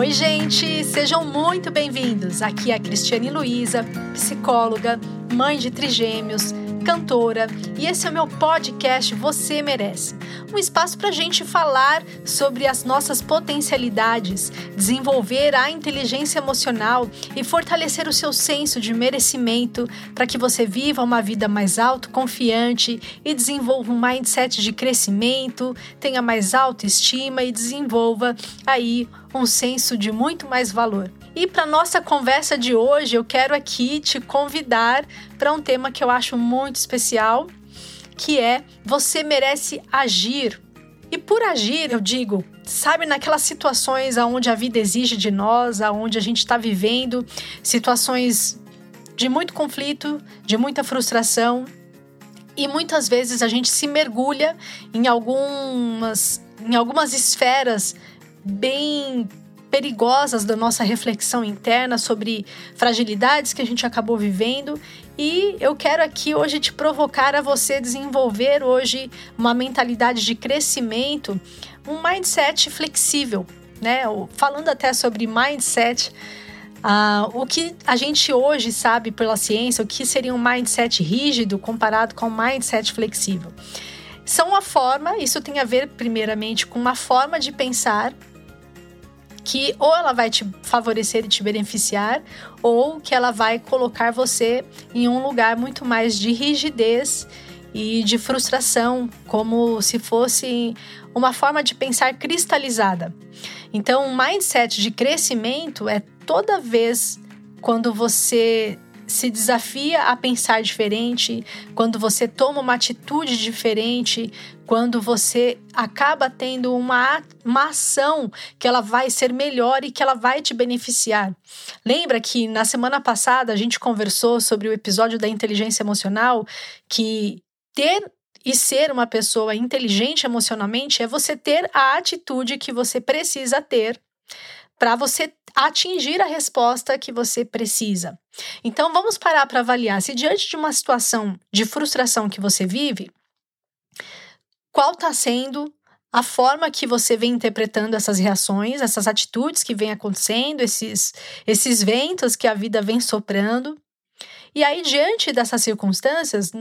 Oi, gente! Sejam muito bem-vindos! Aqui é a Cristiane Luiza, psicóloga, mãe de trigêmeos cantora, e esse é o meu podcast Você Merece um espaço para a gente falar sobre as nossas potencialidades, desenvolver a inteligência emocional e fortalecer o seu senso de merecimento para que você viva uma vida mais autoconfiante e desenvolva um mindset de crescimento, tenha mais autoestima e desenvolva aí um senso de muito mais valor. E para nossa conversa de hoje, eu quero aqui te convidar para um tema que eu acho muito especial, que é você merece agir. E por agir, eu digo, sabe, naquelas situações onde a vida exige de nós, aonde a gente está vivendo situações de muito conflito, de muita frustração, e muitas vezes a gente se mergulha em algumas, em algumas esferas bem perigosas da nossa reflexão interna sobre fragilidades que a gente acabou vivendo e eu quero aqui hoje te provocar a você desenvolver hoje uma mentalidade de crescimento, um mindset flexível, né? Falando até sobre mindset, Uh, o que a gente hoje sabe pela ciência, o que seria um mindset rígido comparado com um mindset flexível? São uma forma, isso tem a ver primeiramente com uma forma de pensar que ou ela vai te favorecer e te beneficiar, ou que ela vai colocar você em um lugar muito mais de rigidez e de frustração, como se fosse uma forma de pensar cristalizada. Então, um mindset de crescimento é toda vez quando você se desafia a pensar diferente, quando você toma uma atitude diferente, quando você acaba tendo uma, uma ação que ela vai ser melhor e que ela vai te beneficiar. Lembra que na semana passada a gente conversou sobre o episódio da inteligência emocional que ter e ser uma pessoa inteligente emocionalmente é você ter a atitude que você precisa ter para você atingir a resposta que você precisa. Então vamos parar para avaliar se diante de uma situação de frustração que você vive, qual está sendo a forma que você vem interpretando essas reações, essas atitudes que vem acontecendo, esses, esses ventos que a vida vem soprando. E aí, diante dessas circunstâncias,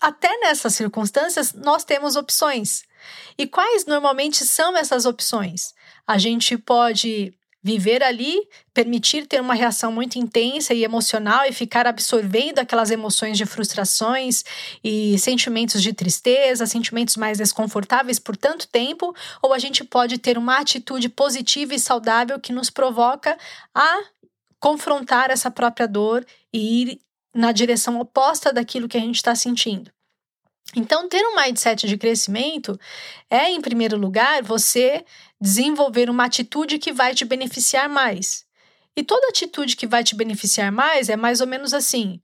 até nessas circunstâncias, nós temos opções. E quais normalmente são essas opções? A gente pode Viver ali, permitir ter uma reação muito intensa e emocional e ficar absorvendo aquelas emoções de frustrações e sentimentos de tristeza, sentimentos mais desconfortáveis por tanto tempo, ou a gente pode ter uma atitude positiva e saudável que nos provoca a confrontar essa própria dor e ir na direção oposta daquilo que a gente está sentindo. Então, ter um mindset de crescimento é, em primeiro lugar, você desenvolver uma atitude que vai te beneficiar mais. E toda atitude que vai te beneficiar mais é mais ou menos assim.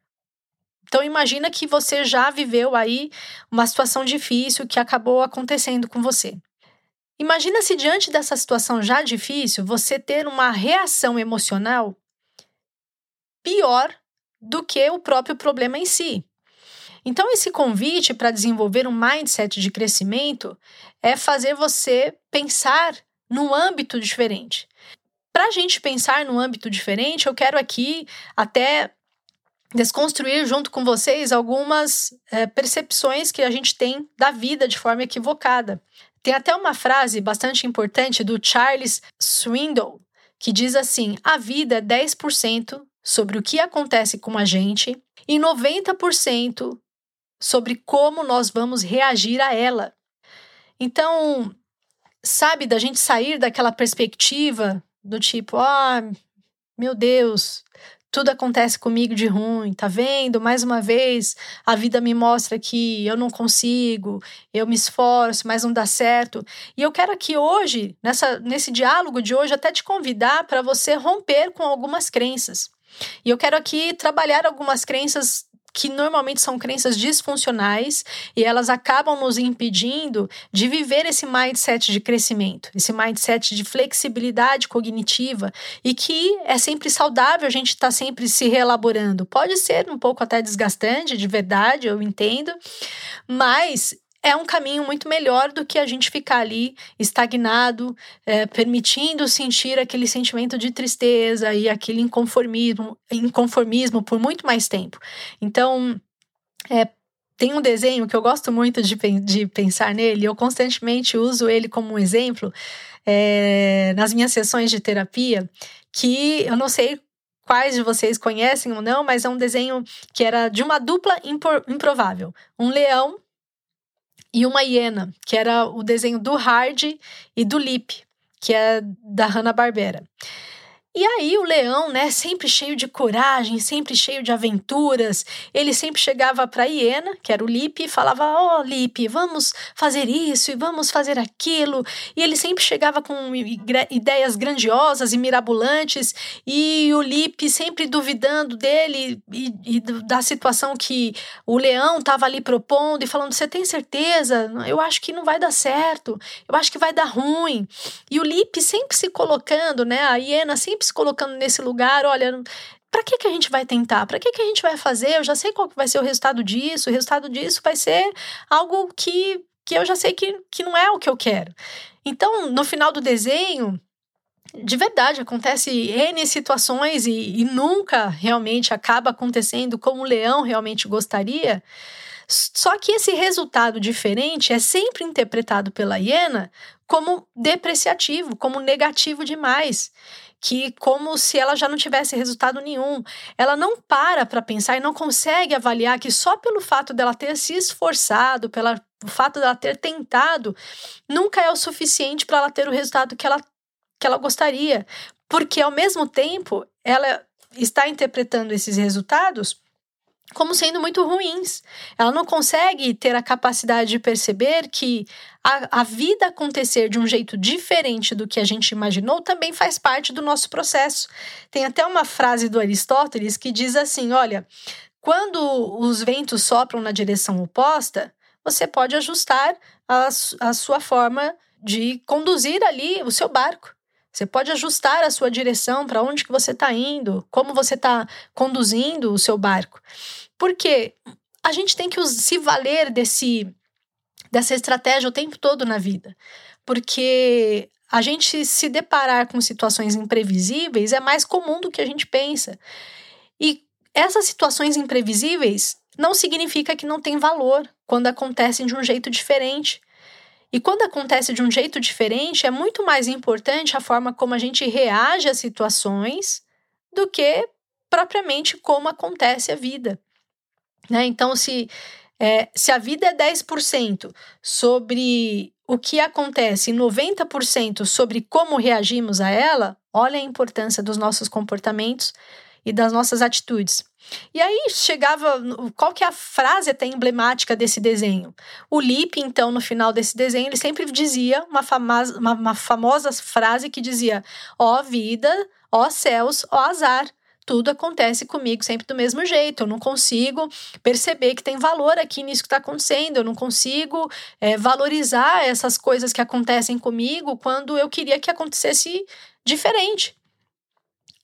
Então imagina que você já viveu aí uma situação difícil que acabou acontecendo com você. Imagina se diante dessa situação já difícil, você ter uma reação emocional pior do que o próprio problema em si. Então, esse convite para desenvolver um mindset de crescimento é fazer você pensar num âmbito diferente. Para a gente pensar num âmbito diferente, eu quero aqui até desconstruir junto com vocês algumas é, percepções que a gente tem da vida de forma equivocada. Tem até uma frase bastante importante do Charles Swindoll que diz assim: a vida é 10% sobre o que acontece com a gente e 90% sobre como nós vamos reagir a ela. Então, sabe, da gente sair daquela perspectiva do tipo, ah, meu Deus, tudo acontece comigo de ruim, tá vendo? Mais uma vez, a vida me mostra que eu não consigo, eu me esforço, mas não dá certo. E eu quero aqui hoje, nessa, nesse diálogo de hoje, até te convidar para você romper com algumas crenças. E eu quero aqui trabalhar algumas crenças que normalmente são crenças disfuncionais e elas acabam nos impedindo de viver esse mindset de crescimento, esse mindset de flexibilidade cognitiva e que é sempre saudável a gente estar tá sempre se reelaborando. Pode ser um pouco até desgastante, de verdade, eu entendo, mas é um caminho muito melhor do que a gente ficar ali estagnado, é, permitindo sentir aquele sentimento de tristeza e aquele inconformismo, inconformismo por muito mais tempo. Então, é, tem um desenho que eu gosto muito de, de pensar nele, eu constantemente uso ele como um exemplo é, nas minhas sessões de terapia, que eu não sei quais de vocês conhecem ou não, mas é um desenho que era de uma dupla improvável. Um leão e uma hiena, que era o desenho do Hard e do Lip, que é da Hanna-Barbera. E aí o leão, né, sempre cheio de coragem, sempre cheio de aventuras, ele sempre chegava para a hiena, que era o Lipe, e falava: "Ó, oh, Lipe, vamos fazer isso e vamos fazer aquilo". E ele sempre chegava com ideias grandiosas e mirabolantes, e o Lipe sempre duvidando dele e, e da situação que o leão estava ali propondo e falando: "Você tem certeza? Eu acho que não vai dar certo. Eu acho que vai dar ruim". E o Lipe sempre se colocando, né, a hiena sempre se colocando nesse lugar, olha, para que, que a gente vai tentar? Para que, que a gente vai fazer? Eu já sei qual vai ser o resultado disso. O resultado disso vai ser algo que, que eu já sei que, que não é o que eu quero. Então, no final do desenho, de verdade, acontece N situações e, e nunca realmente acaba acontecendo como o leão realmente gostaria. Só que esse resultado diferente é sempre interpretado pela hiena como depreciativo, como negativo demais que como se ela já não tivesse resultado nenhum. Ela não para para pensar e não consegue avaliar que só pelo fato dela ter se esforçado, pelo fato dela ter tentado, nunca é o suficiente para ela ter o resultado que ela, que ela gostaria. Porque ao mesmo tempo, ela está interpretando esses resultados como sendo muito ruins. Ela não consegue ter a capacidade de perceber que a, a, vida acontecer de um jeito diferente do que a gente imaginou também faz parte do nosso processo. Tem até uma frase do Aristóteles que diz assim: olha, quando os ventos sopram na direção oposta, você pode ajustar a, a sua forma de conduzir ali o seu barco. Você pode ajustar a sua direção para onde que você está indo, como você está conduzindo o seu barco. Porque a gente tem que se valer desse, dessa estratégia o tempo todo na vida. Porque a gente se deparar com situações imprevisíveis é mais comum do que a gente pensa. E essas situações imprevisíveis não significa que não tem valor quando acontecem de um jeito diferente. E quando acontece de um jeito diferente, é muito mais importante a forma como a gente reage às situações do que propriamente como acontece a vida. Né? Então, se, é, se a vida é 10% sobre o que acontece e 90% sobre como reagimos a ela, olha a importância dos nossos comportamentos e das nossas atitudes. E aí chegava, qual que é a frase até emblemática desse desenho? O Lipe, então, no final desse desenho, ele sempre dizia uma famosa, uma, uma famosa frase que dizia: ó vida, ó céus, ó azar. Tudo acontece comigo sempre do mesmo jeito. Eu não consigo perceber que tem valor aqui nisso que está acontecendo. Eu não consigo é, valorizar essas coisas que acontecem comigo quando eu queria que acontecesse diferente.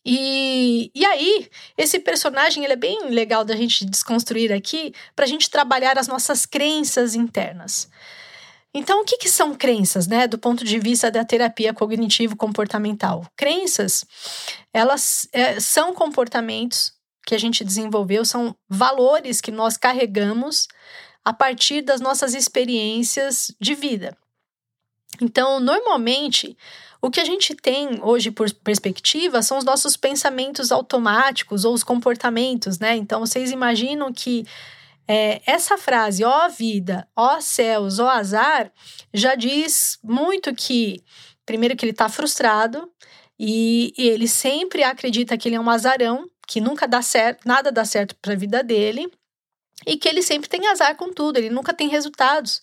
E, e aí, esse personagem ele é bem legal da gente desconstruir aqui para a gente trabalhar as nossas crenças internas. Então, o que, que são crenças, né, do ponto de vista da terapia cognitivo-comportamental? Crenças, elas é, são comportamentos que a gente desenvolveu, são valores que nós carregamos a partir das nossas experiências de vida. Então, normalmente, o que a gente tem hoje por perspectiva são os nossos pensamentos automáticos ou os comportamentos, né? Então vocês imaginam que é, essa frase, ó vida, ó céus, ó azar, já diz muito que, primeiro, que ele está frustrado e, e ele sempre acredita que ele é um azarão, que nunca dá certo, nada dá certo para a vida dele e que ele sempre tem azar com tudo, ele nunca tem resultados,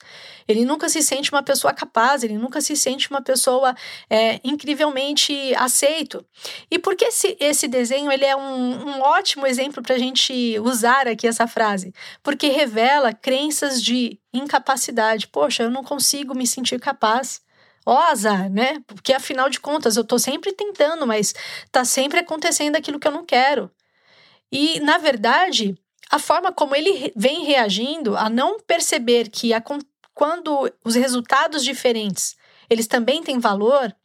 ele nunca se sente uma pessoa capaz, ele nunca se sente uma pessoa é, incrivelmente aceito. E por que esse, esse desenho ele é um, um ótimo exemplo para a gente usar aqui essa frase? Porque revela crenças de incapacidade. Poxa, eu não consigo me sentir capaz. Ó, azar, né? Porque afinal de contas eu estou sempre tentando, mas está sempre acontecendo aquilo que eu não quero. E, na verdade, a forma como ele vem reagindo a não perceber que a, quando os resultados diferentes, eles também têm valor,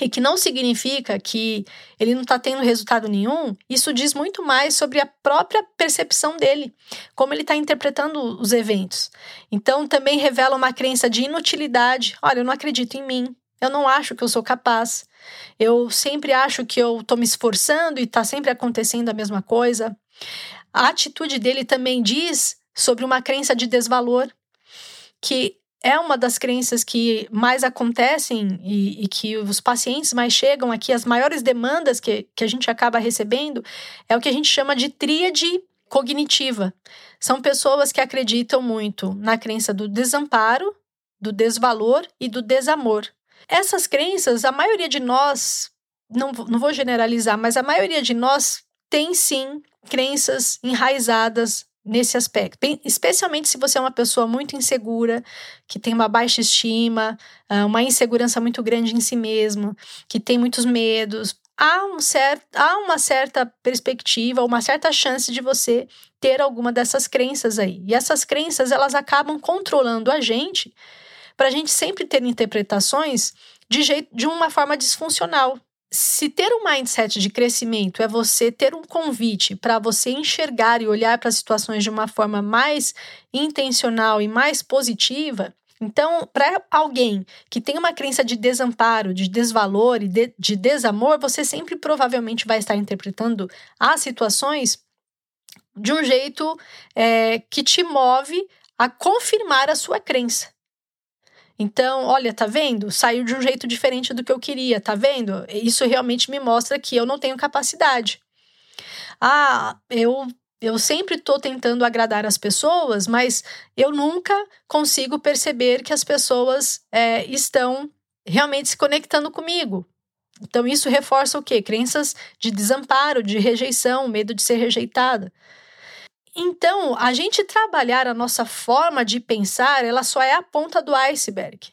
e que não significa que ele não está tendo resultado nenhum, isso diz muito mais sobre a própria percepção dele, como ele está interpretando os eventos. Então, também revela uma crença de inutilidade. Olha, eu não acredito em mim, eu não acho que eu sou capaz, eu sempre acho que eu estou me esforçando e está sempre acontecendo a mesma coisa. A atitude dele também diz sobre uma crença de desvalor, que é uma das crenças que mais acontecem e, e, que os pacientes mais chegam aqui, as maiores demandas que, que a gente acaba recebendo, é o que a gente chama de tríade cognitiva. São pessoas que acreditam muito na crença do desamparo, do desvalor e do desamor. Essas crenças, a maioria de nós, não, não vou generalizar, mas a maioria de nós tem sim crenças enraizadas nesse aspecto. Especialmente se você é uma pessoa muito insegura, que tem uma baixa estima, ah, uma insegurança muito grande em si mesmo, que tem muitos medos. Há, um certo, há uma certa perspectiva, uma certa chance de você ter alguma dessas crenças aí. E essas crenças, elas acabam controlando a gente para a gente sempre ter interpretações de, jeito, de uma forma disfuncional, se ter um mindset de crescimento é você ter um convite para você enxergar e olhar para as situações de uma forma mais intencional e mais positiva, então, para alguém que tem uma crença de desamparo, de desvalor e de, de desamor, você sempre provavelmente vai estar interpretando as situações de um jeito é, que te move a confirmar a sua crença. Então, olha, tá vendo? Saiu de um jeito diferente do que eu queria, tá vendo? Isso realmente me mostra que eu não tenho capacidade. Ah, eu eu sempre estou tentando agradar as pessoas, mas eu nunca consigo perceber que as pessoas é, estão realmente se conectando comigo. Então, isso reforça o quê? Crenças de desamparo, de rejeição, medo de ser rejeitada. Então, a gente trabalhar a nossa forma de pensar, ela só é a ponta do iceberg.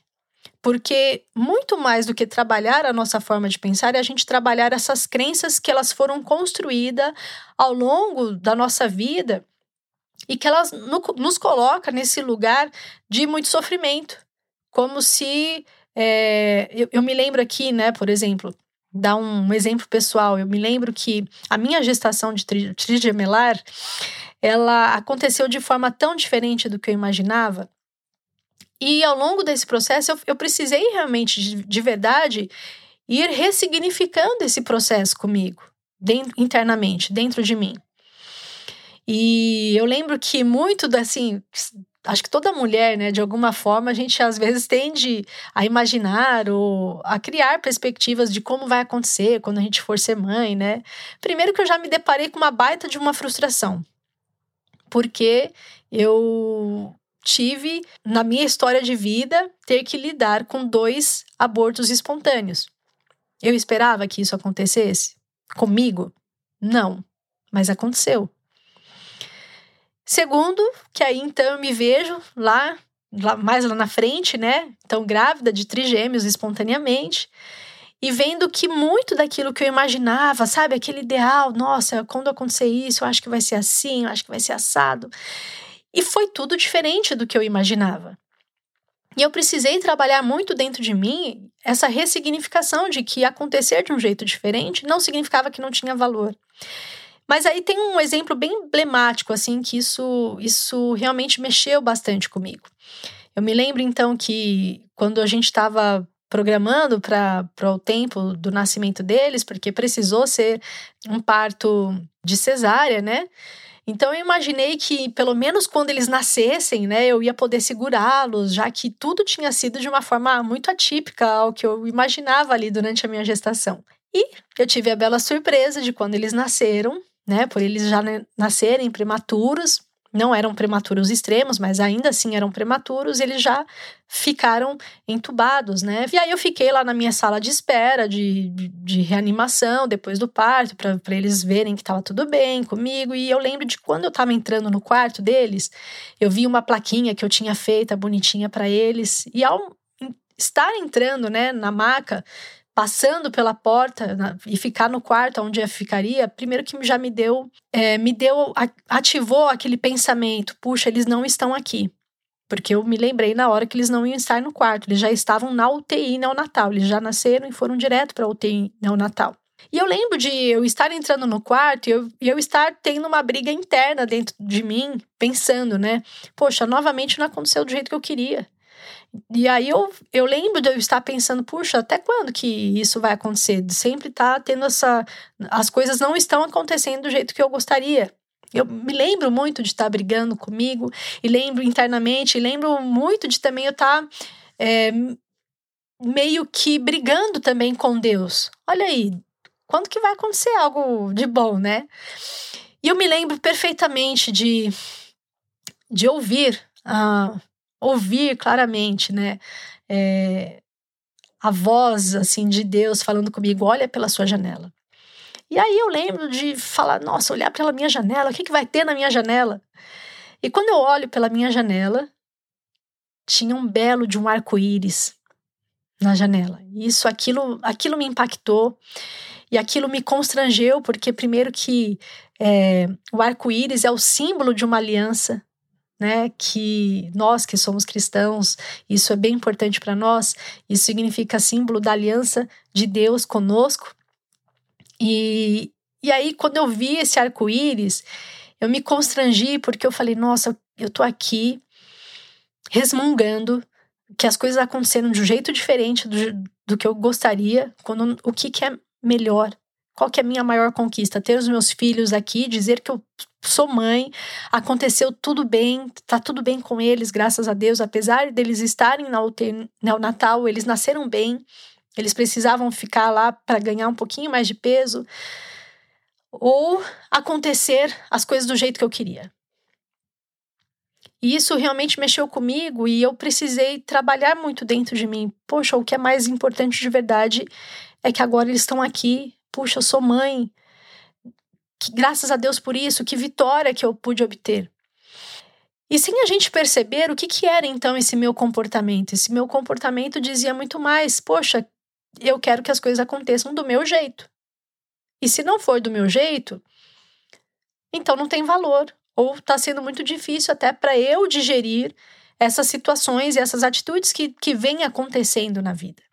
Porque muito mais do que trabalhar a nossa forma de pensar é a gente trabalhar essas crenças que elas foram construídas ao longo da nossa vida e que elas no, nos colocam nesse lugar de muito sofrimento. Como se. É, eu, eu me lembro aqui, né, por exemplo, dar um exemplo pessoal. Eu me lembro que a minha gestação de trigemelar, ela aconteceu de forma tão diferente do que eu imaginava. E ao longo desse processo, eu, eu precisei realmente, de, de, verdade, ir ressignificando esse processo comigo, dentro, internamente, dentro de mim. E eu lembro que muito, assim, acho que toda mulher, né, de alguma forma, a gente às vezes tende a imaginar ou a criar perspectivas de como vai acontecer quando a gente for ser mãe, né? Primeiro que eu já me deparei com uma baita de uma frustração porque eu tive, na minha história de vida, ter que lidar com dois abortos espontâneos. Eu esperava que isso acontecesse comigo? Não, mas aconteceu. Segundo, que aí então eu me vejo lá, lá mais lá na frente, né? Então, grávida de trigêmeos espontaneamente e vendo que muito daquilo que eu imaginava, sabe, aquele ideal, nossa, quando acontecer isso, eu acho que vai ser assim, eu acho que vai ser assado. E foi tudo diferente do que eu imaginava. E eu precisei trabalhar muito dentro de mim essa ressignificação de que acontecer de um jeito diferente não significava que não tinha valor. Mas aí tem um exemplo bem emblemático, assim, que isso, isso realmente mexeu bastante comigo. Eu me lembro então que quando a gente estava programando para o tempo do nascimento deles, porque precisou ser um parto de cesárea, né? Então eu imaginei que pelo menos quando eles nascessem, né, eu ia poder segurá-los, já que tudo tinha sido de uma forma muito atípica ao que eu imaginava ali durante a minha gestação. E eu tive a bela surpresa de quando eles nasceram, né, por eles já nascerem prematuros, não eram prematuros extremos, mas ainda assim eram prematuros, eles já ficaram entubados, né? E aí eu fiquei lá na minha sala de espera de, de, de reanimação depois do parto, para eles verem que estava tudo bem comigo. E eu lembro de quando eu estava entrando no quarto deles, eu vi uma plaquinha que eu tinha feita bonitinha para eles. E ao estar entrando, né, na maca, passando pela porta na, e ficar no quarto onde eu ficaria, primeiro que já me deu, é, me deu, ativou aquele pensamento, puxa, eles não estão aqui. Porque eu me lembrei na hora que eles não iam estar no quarto, eles já estavam na UTI neonatal, eles já nasceram e foram direto para a UTI neonatal. E eu lembro de eu estar entrando no quarto e eu, e eu estar tendo uma briga interna dentro de mim, pensando, né? Poxa, novamente não aconteceu do jeito que eu queria. E aí eu, eu lembro de eu estar pensando, puxa, até quando que isso vai acontecer? De sempre tá tendo essa. As coisas não estão acontecendo do jeito que eu gostaria. Eu me lembro muito de estar brigando comigo, e lembro internamente, e lembro muito de também eu estar é, meio que brigando também com Deus. Olha aí, quando que vai acontecer algo de bom, né? E eu me lembro perfeitamente de, de ouvir, uh, ouvir claramente, né? É, a voz, assim, de Deus falando comigo, olha pela sua janela. E aí eu lembro de falar, nossa, olhar pela minha janela, o que, que vai ter na minha janela? E quando eu olho pela minha janela, tinha um belo de um arco-íris na janela. Isso, aquilo, aquilo me impactou. E aquilo me constrangeu, porque, primeiro, que é, o arco-íris é o símbolo de uma aliança, né? Que nós que somos cristãos, isso é bem importante para nós, isso significa símbolo da aliança de Deus conosco. E, e aí, quando eu vi esse arco-íris, eu me constrangi, porque eu falei, nossa, eu tô aqui resmungando que as coisas aconteceram de um jeito diferente do, do que eu gostaria, quando o que, que é melhor? Qual que é a minha maior conquista? Ter os meus filhos aqui, dizer que eu sou mãe, aconteceu tudo bem, tá tudo bem com eles, graças a Deus, apesar deles estarem na UTI neonatal, eles nasceram bem, eles precisavam ficar lá para ganhar um pouquinho mais de peso, ou acontecer as coisas do jeito que eu queria. E isso realmente mexeu comigo e eu precisei trabalhar muito dentro de mim. Poxa, o que é mais importante de verdade é que agora eles estão aqui. Puxa, eu sou mãe. Que, graças a Deus por isso, que vitória que eu pude obter. E sem a gente perceber o que, que era então esse meu comportamento. Esse meu comportamento dizia muito mais: poxa, eu quero que as coisas aconteçam do meu jeito. E se não for do meu jeito, então não tem valor. Ou está sendo muito difícil até para eu digerir essas situações e essas atitudes que, que vêm acontecendo na vida.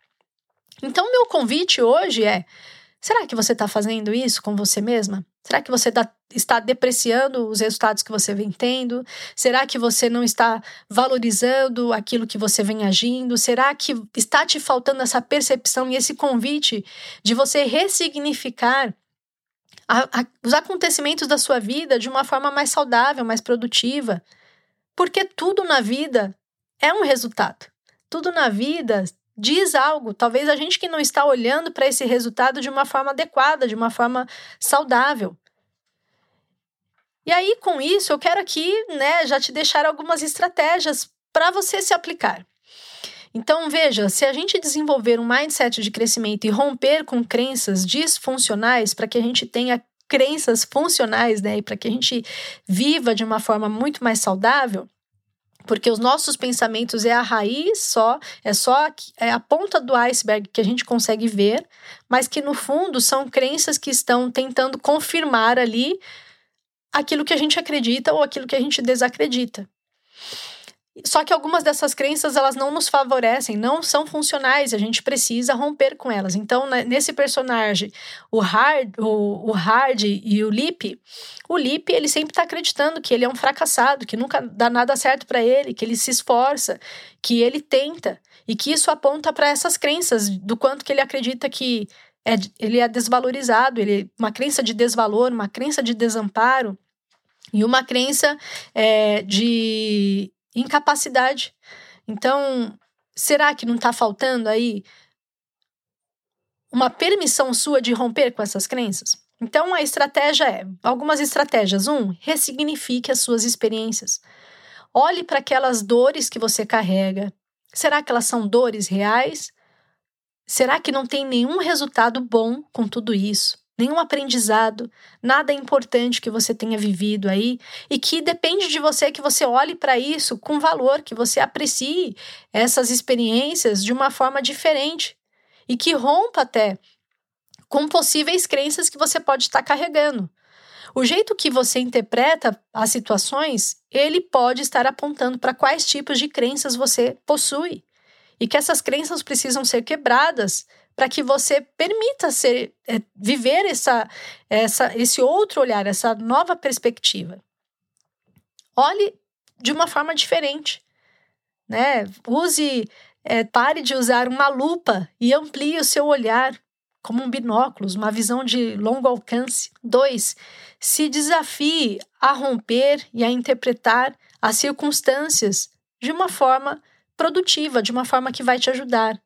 Então, meu convite hoje é: será que você está fazendo isso com você mesma? Será que você tá, está depreciando os resultados que você vem tendo? Será que você não está valorizando aquilo que você vem agindo? Será que está te faltando essa percepção e esse convite de você ressignificar a, a, os acontecimentos da sua vida de uma forma mais saudável, mais produtiva? Porque tudo na vida é um resultado. Tudo na vida diz algo. Talvez a gente que não está olhando para esse resultado de uma forma adequada, de uma forma saudável. E aí, com isso, eu quero aqui, né, já te deixar algumas estratégias para você se aplicar. Então, veja, se a gente desenvolver um mindset de crescimento e romper com crenças disfuncionais para que a gente tenha crenças funcionais, né, e para que a gente viva de uma forma muito mais saudável, porque os nossos pensamentos é a raiz só, é só é a ponta do iceberg que a gente consegue ver, mas que no fundo são crenças que estão tentando confirmar ali aquilo que a gente acredita ou aquilo que a gente desacredita. Só que algumas dessas crenças elas não nos favorecem, não são funcionais, a gente precisa romper com elas. Então, né, nesse personagem, o Hard, o, o Hard e o Lip, o Lip ele sempre está acreditando que ele é um fracassado, que nunca dá nada certo para ele, que ele se esforça, que ele tenta e que isso aponta para essas crenças do quanto que ele acredita que é, ele é desvalorizado, ele uma crença de desvalor, uma crença de desamparo e uma crença é, de incapacidade. Então, será que não está faltando aí uma permissão sua de romper com essas crenças? Então, a estratégia é: algumas estratégias. Um, ressignifique as suas experiências. Olhe para aquelas dores que você carrega. Será que elas são dores reais? Será que não tem nenhum resultado bom com tudo isso? Nenhum aprendizado, nada importante que você tenha vivido aí e que depende de você que você olhe para isso com valor, que você aprecie essas experiências de uma forma diferente e que rompa até com possíveis crenças que você pode estar carregando. O jeito que você interpreta as situações, ele pode estar apontando para quais tipos de crenças você possui e que essas crenças precisam ser quebradas para que você permita ser, é, viver essa, essa, esse outro olhar, essa nova perspectiva. Olhe de uma forma diferente, né? Use, é, pare de usar uma lupa e amplie o seu olhar como um binóculo, uma visão de longo alcance. Dois, se desafie a romper e a interpretar as circunstâncias de uma forma produtiva, de uma forma que vai te ajudar.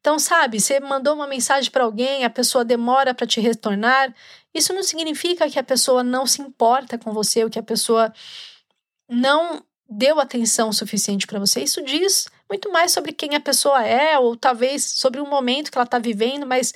Então, sabe, você mandou uma mensagem para alguém, a pessoa demora para te retornar, isso não significa que a pessoa não se importa com você ou que a pessoa não deu atenção suficiente para você. Isso diz muito mais sobre quem a pessoa é ou talvez sobre o momento que ela está vivendo, mas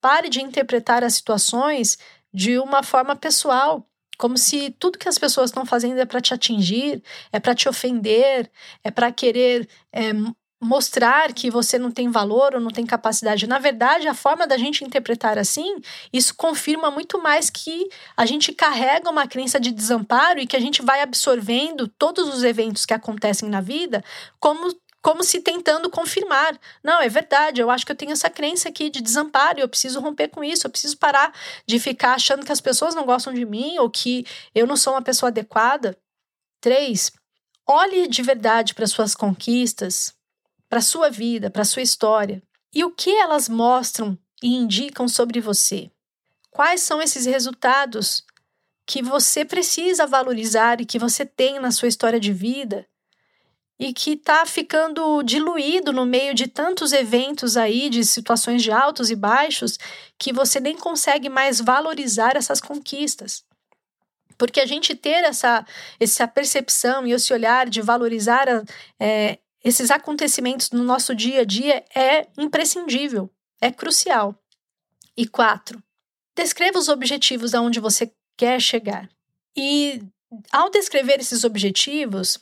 pare de interpretar as situações de uma forma pessoal. Como se tudo que as pessoas estão fazendo é para te atingir, é para te ofender, é para querer é, mostrar que você não tem valor ou não tem capacidade. Na verdade, a forma da gente interpretar assim, isso confirma muito mais que a gente carrega uma crença de desamparo e que a gente vai absorvendo todos os eventos que acontecem na vida como como se tentando confirmar. Não, é verdade, eu acho que eu tenho essa crença aqui de desamparo, eu preciso romper com isso, eu preciso parar de ficar achando que as pessoas não gostam de mim ou que eu não sou uma pessoa adequada. Três, olhe de verdade para suas conquistas, para sua vida, para sua história. E o que elas mostram e indicam sobre você? Quais são esses resultados que você precisa valorizar e que você tem na sua história de vida e que está ficando diluído no meio de tantos eventos aí, de situações de altos e baixos, que você nem consegue mais valorizar essas conquistas. Porque a gente ter essa, essa percepção e esse olhar de valorizar é, esses acontecimentos no nosso dia a dia é imprescindível, é crucial. E quatro, descreva os objetivos aonde você quer chegar. E ao descrever esses objetivos,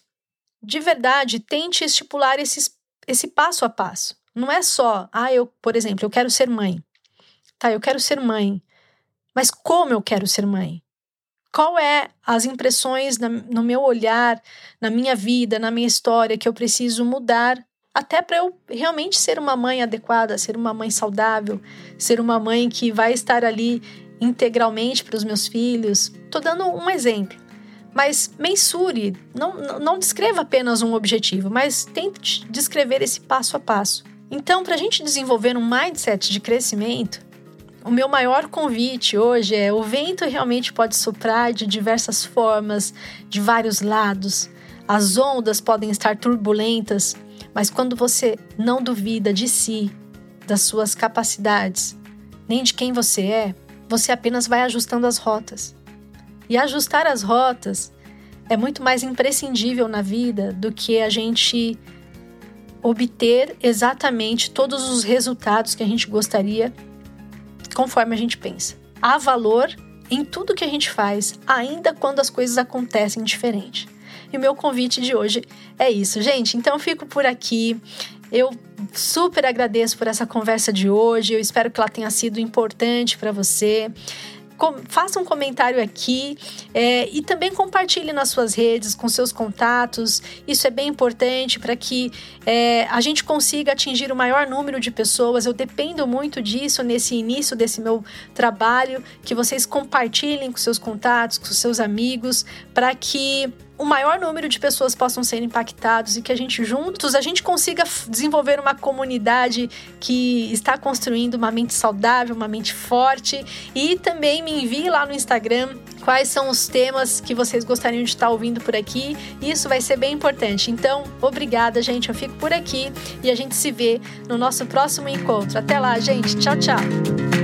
de verdade, tente estipular esses, esse passo a passo. Não é só, ah, eu, por exemplo, eu quero ser mãe. Tá, eu quero ser mãe. Mas como eu quero ser mãe? Qual é as impressões na, no meu olhar, na minha vida, na minha história que eu preciso mudar até para eu realmente ser uma mãe adequada, ser uma mãe saudável, ser uma mãe que vai estar ali integralmente para os meus filhos. Estou dando um exemplo. Mas mensure, não, não descreva apenas um objetivo, mas tente descrever esse passo a passo. Então, para a gente desenvolver um mindset de crescimento, o meu maior convite hoje é: o vento realmente pode soprar de diversas formas, de vários lados. As ondas podem estar turbulentas, mas quando você não duvida de si, das suas capacidades, nem de quem você é, você apenas vai ajustando as rotas. E ajustar as rotas é muito mais imprescindível na vida do que a gente obter exatamente todos os resultados que a gente gostaria conforme a gente pensa. Há valor em tudo que a gente faz, ainda quando as coisas acontecem diferente. E o meu convite de hoje é isso, gente. Então fico por aqui. Eu super agradeço por essa conversa de hoje. Eu espero que ela tenha sido importante para você faça um comentário aqui é, e também compartilhe nas suas redes, com seus contatos. Isso é bem importante para que é, a gente consiga atingir o maior número de pessoas. Eu dependo muito disso nesse início desse meu trabalho, que vocês compartilhem com seus contatos, com seus amigos, para que o maior número de pessoas possam ser impactados e que a gente juntos a gente consiga desenvolver uma comunidade que está construindo uma mente saudável, uma mente forte e também me envie lá no Instagram quais são os temas que vocês gostariam de estar ouvindo por aqui. Isso vai ser bem importante. Então, obrigada, gente. Eu fico por aqui e a gente se vê no nosso próximo encontro. Até lá, gente. Tchau, tchau.